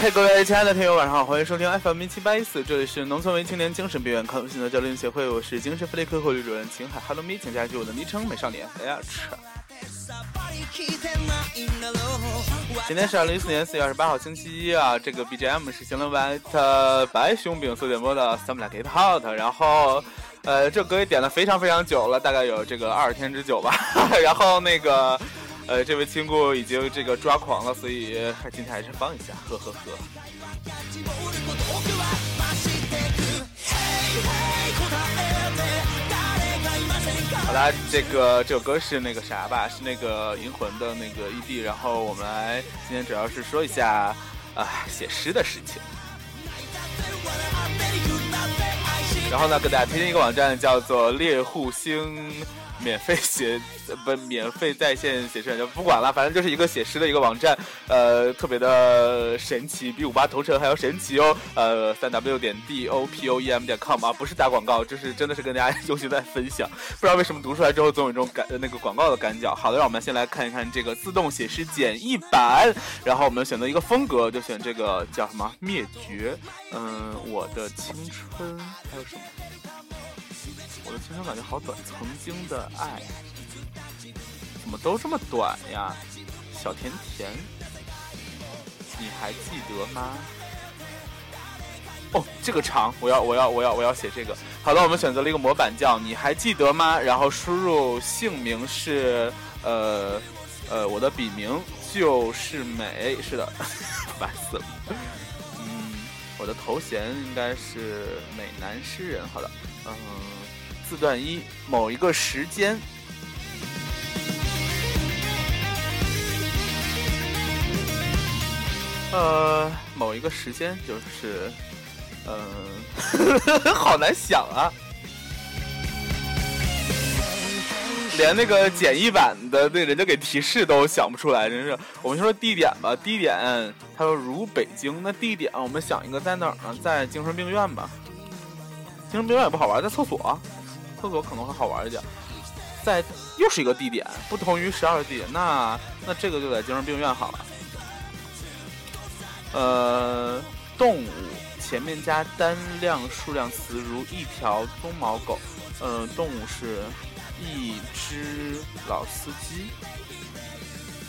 嘿，各位亲爱的听友，晚上好，欢迎收听 FM 一七八一四，这里是农村为青年精神病院康复心的交流协会，我是精神分裂科护理主任秦海，Hello me，请加一句我的昵称美少年 H。今天是二零一四年四月二十八号星期一啊，这个 BGM 是新浪 white 白熊饼所点播的 Summer Get Hot，然后呃，这歌也点了非常非常久了，大概有这个二十天之久吧，然后那个。呃，这位亲故已经这个抓狂了，所以今天还是放一下，呵呵呵。好啦，这个这首歌是那个啥吧，是那个银魂的那个 ED，然后我们来今天主要是说一下啊写诗的事情。然后呢，给大家推荐一个网站，叫做猎户星。免费写不免费在线写诗就不管了，反正就是一个写诗的一个网站，呃，特别的神奇，比五八同城还要神奇哦。呃，三 w 点 d o p o e m 点 com 啊，不是打广告，就是真的是跟大家用心在分享。不知道为什么读出来之后总有一种感那个广告的感觉。好的，让我们先来看一看这个自动写诗简易版，然后我们选择一个风格，就选这个叫什么灭绝，嗯，我的青春还有什么？我的青春感觉好短，曾经的爱怎么都这么短呀？小甜甜，你还记得吗？哦，这个长，我要我要我要我要写这个。好了，我们选择了一个模板叫你还记得吗？然后输入姓名是呃呃我的笔名就是美，是的，烦死了。嗯，我的头衔应该是美男诗人。好的，嗯。字段一，某一个时间，呃，某一个时间就是，嗯，好难想啊，连那个简易版的那人家给提示都想不出来，真是。我们先说地点吧，地点，他说如北京，那地点我们想一个在哪儿呢？在精神病院吧，精神病院也不好玩，在厕所。厕所可能会好玩一点，在又是一个地点，不同于十二地，那那这个就在精神病院好了。呃，动物前面加单量数量词，如一条棕毛狗。呃，动物是一只老司机，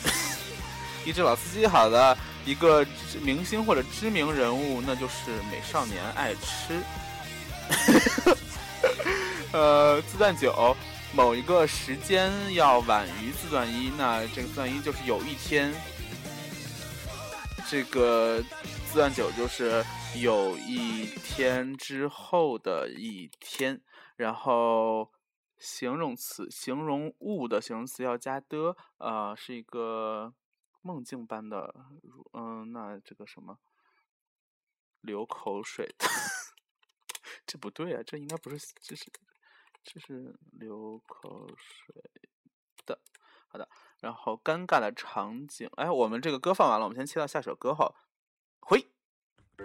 一只老司机。好的，一个明星或者知名人物，那就是美少年爱吃。呃，字段九，某一个时间要晚于字段一，那这个字段一就是有一天，这个字段九就是有一天之后的一天，然后形容词形容物的形容词要加的，呃，是一个梦境般的，嗯，那这个什么流口水，这不对啊，这应该不是，这是。这是流口水的，好的。然后尴尬的场景，哎，我们这个歌放完了，我们先切到下首歌哈。回，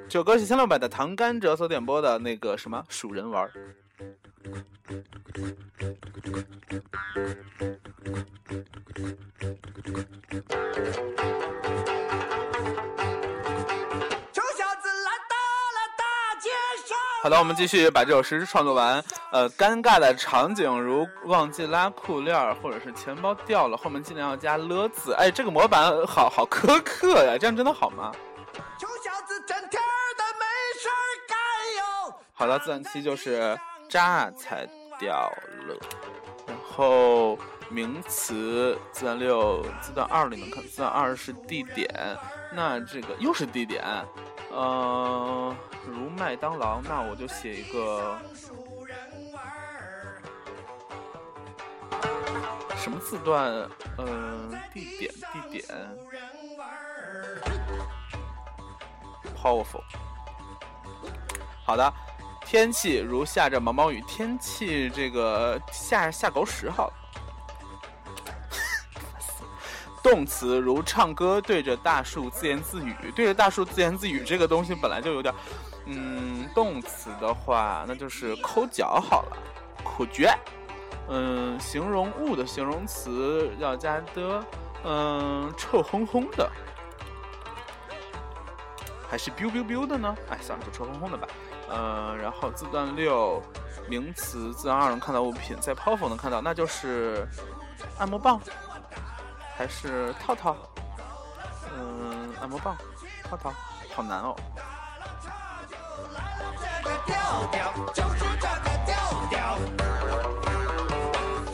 这首歌是千六百的唐甘蔗所点播的那个什么数人玩。好的，我们继续把这首诗创作完。呃，尴尬的场景如忘记拉裤链或者是钱包掉了，后面尽量要加了字。哎，这个模板好好苛刻呀，这样真的好吗？穷小子整天的没事干哟好的，自然期就是渣才掉了。然后名词自然六，自段二里面看，自段二是地点，那这个又是地点。呃，如麦当劳，那我就写一个什么字段？嗯，地点，地点，powerful。好的，天气如下着毛毛雨，天气这个下下狗屎好了。动词如唱歌，对着大树自言自语。对着大树自言自语这个东西本来就有点，嗯，动词的话那就是抠脚好了，苦绝。嗯，形容物的形容词要加的，嗯，臭烘烘的，还是 biu biu biu 的呢？哎，算了，就臭烘烘的吧。嗯，然后字段六，名词自然二能看到物品，在 powerful 能看到，那就是按摩棒，还是套套？嗯，按摩棒，套套，好难哦。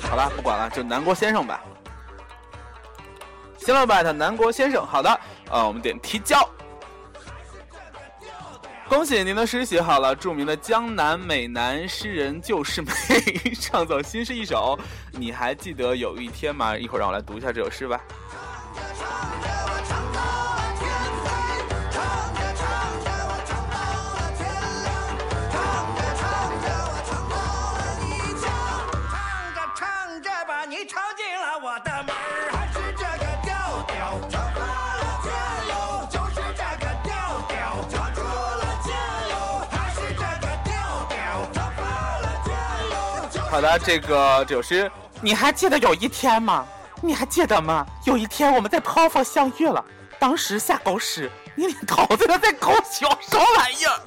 好了，不管了，就南国先生吧。行了吧，他南国先生，好的，呃，我们点提交。恭喜您的诗写好了，著名的江南美男诗人就是美 创作新诗一首，你还记得有一天吗？一会儿让我来读一下这首诗吧。好的，这个这首诗，你还记得有一天吗？你还记得吗？有一天我们在泡泡相遇了，当时下狗屎，你脸桃子都在抠脚，什么玩意儿？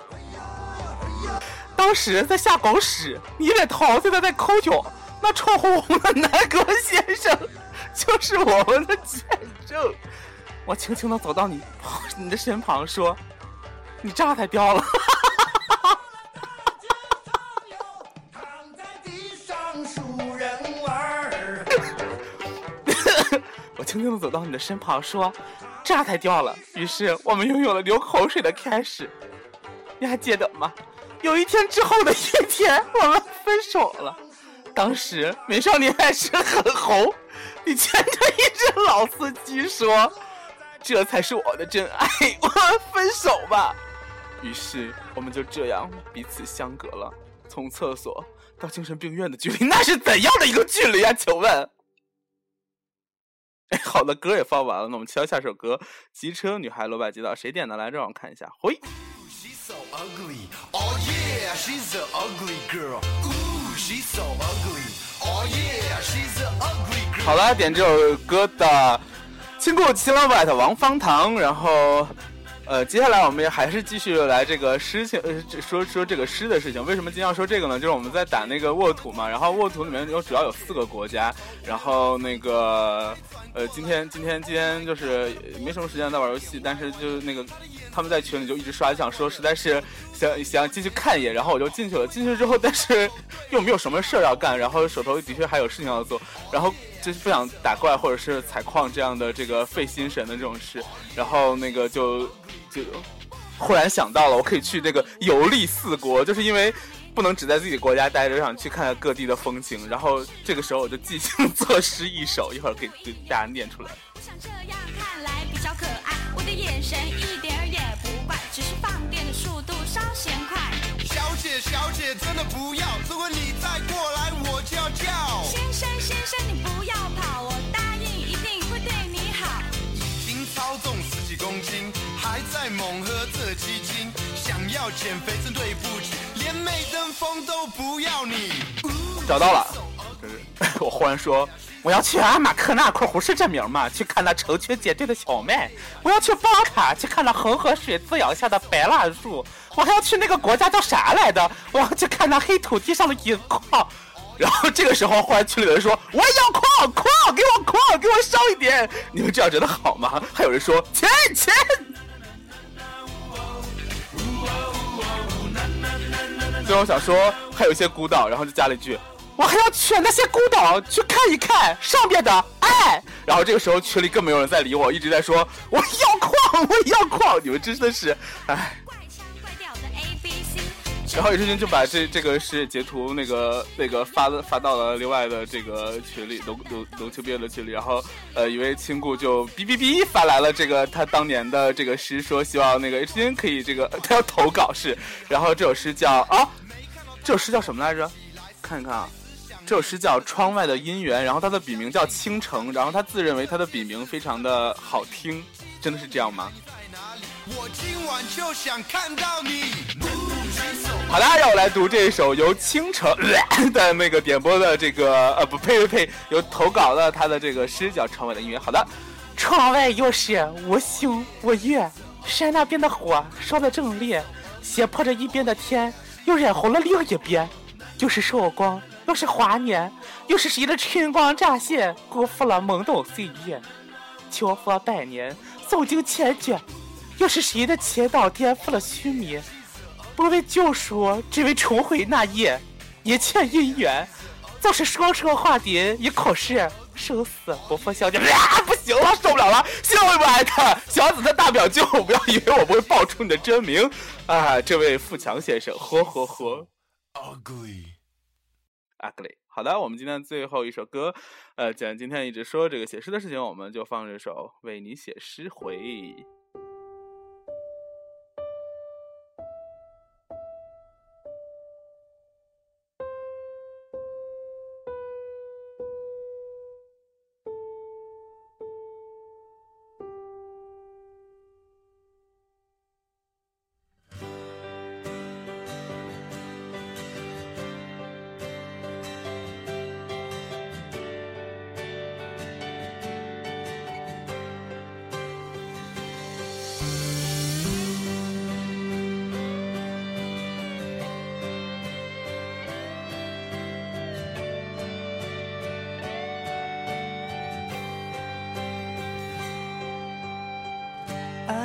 当时在下狗屎，你脸桃子都在抠脚，那臭烘烘的南哥先生就是我们的见证。我轻轻的走到你你的身旁，说：“你炸弹掉了。”轻轻的走到你的身旁，说：“炸弹掉了。”于是我们拥有了流口水的开始。你还记得吗？有一天之后的一天，我们分手了。当时美少年还是很红，你牵着一只老司机说：“这才是我的真爱。”我们分手吧。于是我们就这样彼此相隔了。从厕所到精神病院的距离，那是怎样的一个距离啊？请问？好的，歌也放完了，那我们敲下首歌《机车女孩》，罗百吉的，谁点的来着？我看一下，回。好了，点这首歌的亲故七老板的王方糖，然后。呃，接下来我们也还是继续来这个诗情，呃，说说这个诗的事情。为什么今天要说这个呢？就是我们在打那个沃土嘛，然后沃土里面有主要有四个国家，然后那个，呃，今天今天今天就是没什么时间在玩游戏，但是就是那个他们在群里就一直刷，想说实在是 想想进去看一眼，然后我就进去了。进去之后，但是又没有什么事儿要干，然后手头的确还有事情要做，然后。就是不想打怪或者是采矿这样的这个费心神的这种事，然后那个就就忽然想到了，我可以去这个游历四国，就是因为不能只在自己国家待着，想去看看各地的风情。然后这个时候我就即兴作诗一首，一会儿给大家念出来。像这样看来比较可爱，我的眼神一点也不怪，只是放电的速度稍嫌快。小姐小姐真的不要，如果你再过来我就要叫。先生你不要跑，我答应一定会对你好。已经超重十几公斤，还在猛喝这鸡精，想要减肥真对不起，连美登峰都不要你。找到了，我忽然说。我要去阿马克纳（括弧是这名吗？去看那成群结队的小麦。我要去巴卡，去看那恒河水滋养下的白蜡树。我还要去那个国家叫啥来的？我要去看那黑土地上的银矿。然后这个时候，忽然群里的人说：“我要矿，矿给我矿，给我烧一点。”你们这样觉得好吗？还有人说：“钱钱。”最后想说还有一些孤岛，然后就加了一句。我还要去那些孤岛去看一看上面的爱，然后这个时候群里更没有人在理我，一直在说我要矿，我要矿，你们真的是，唉。然后李志军就把这这个是截图那个那个发发到了另外的这个群里，龙龙龙丘毕业的群里，然后呃一位亲故就哔哔哔发来了这个他当年的这个诗，说希望那个 H 君可以这个 他要投稿是，然后这首诗叫啊，这首诗叫什么来着？看一看啊。这首诗叫《窗外的姻缘》，然后他的笔名叫倾城，然后他自认为他的笔名非常的好听，真的是这样吗？我今晚就想看到你好的，让我来读这一首由倾城 的那个点播的这个呃不呸呸呸，由投稿的他的这个诗叫《窗外的音乐》。好的，窗外又是无星无月，山那边的火烧得正烈，斜坡着一边的天，又染红了另一边。又是韶光，又是华年，又是谁的春光乍现，辜负了懵懂岁月？求佛拜年，诵经千卷，又是谁的祈祷颠覆了虚迷？不为救赎，只为重回那夜，一切姻缘，就是双生化蝶，也可是生死不负相见。啊，不行了，受不了了！千万不爱他，小子的大表舅，不要以为我不会报出你的真名啊！这位富强先生，呵呵呵。Ugly，ugly。好的，我们今天最后一首歌，呃，既然今天一直说这个写诗的事情，我们就放这首《为你写诗回》。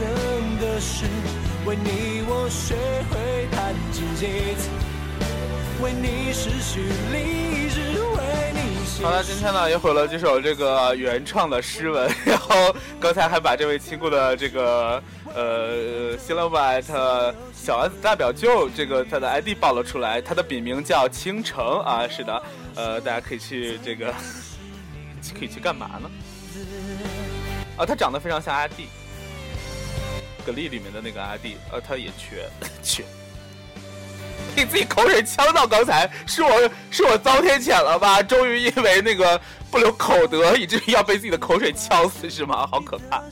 能的事，为你我学会弹琴，为你失去理智，为你。好了，今天呢也毁了几首这个原创的诗文，然后刚才还把这位亲故的这个呃新浪 at 小丸子大表舅这个他的 ID 报了出来，他的笔名叫倾城啊，是的，呃，大家可以去这个 可以去干嘛呢？啊，他长得非常像阿弟，蛤蜊里面的那个阿弟，呃，他也缺 缺。被自己口水呛到，刚才是我是我遭天谴了吧？终于因为那个不留口德，以至于要被自己的口水呛死是吗？好可怕！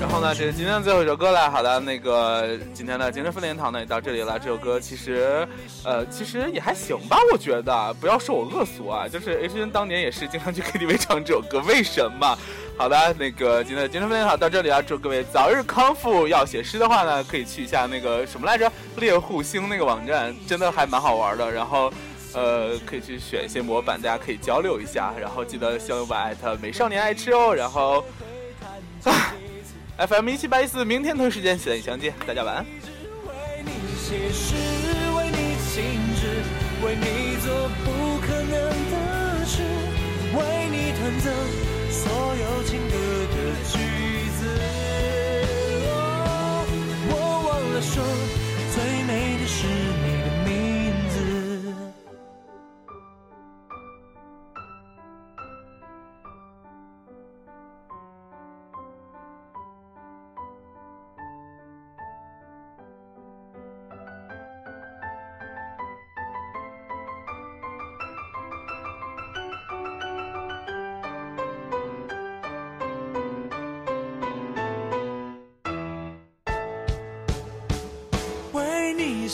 然后呢，这是今天的最后一首歌了。好的，那个今天的精神分裂堂呢也到这里了。这首歌其实，呃，其实也还行吧，我觉得。不要说我恶俗啊，就是 H N 当年也是经常去 KTV 唱这首歌，为什么？好的，那个今天的精神分享到这里啊，祝各位早日康复。要写诗的话呢，可以去一下那个什么来着，猎户星那个网站，真的还蛮好玩的。然后，呃，可以去选一些模板，大家可以交流一下。然后记得向右版艾特美少年爱吃哦。然后。FM 一七八一四，明 天同一时间再相见，大家晚安。为你写诗，为你静止，为你做不可能的事，为你弹奏所有情歌的句子。我忘了说，最美的是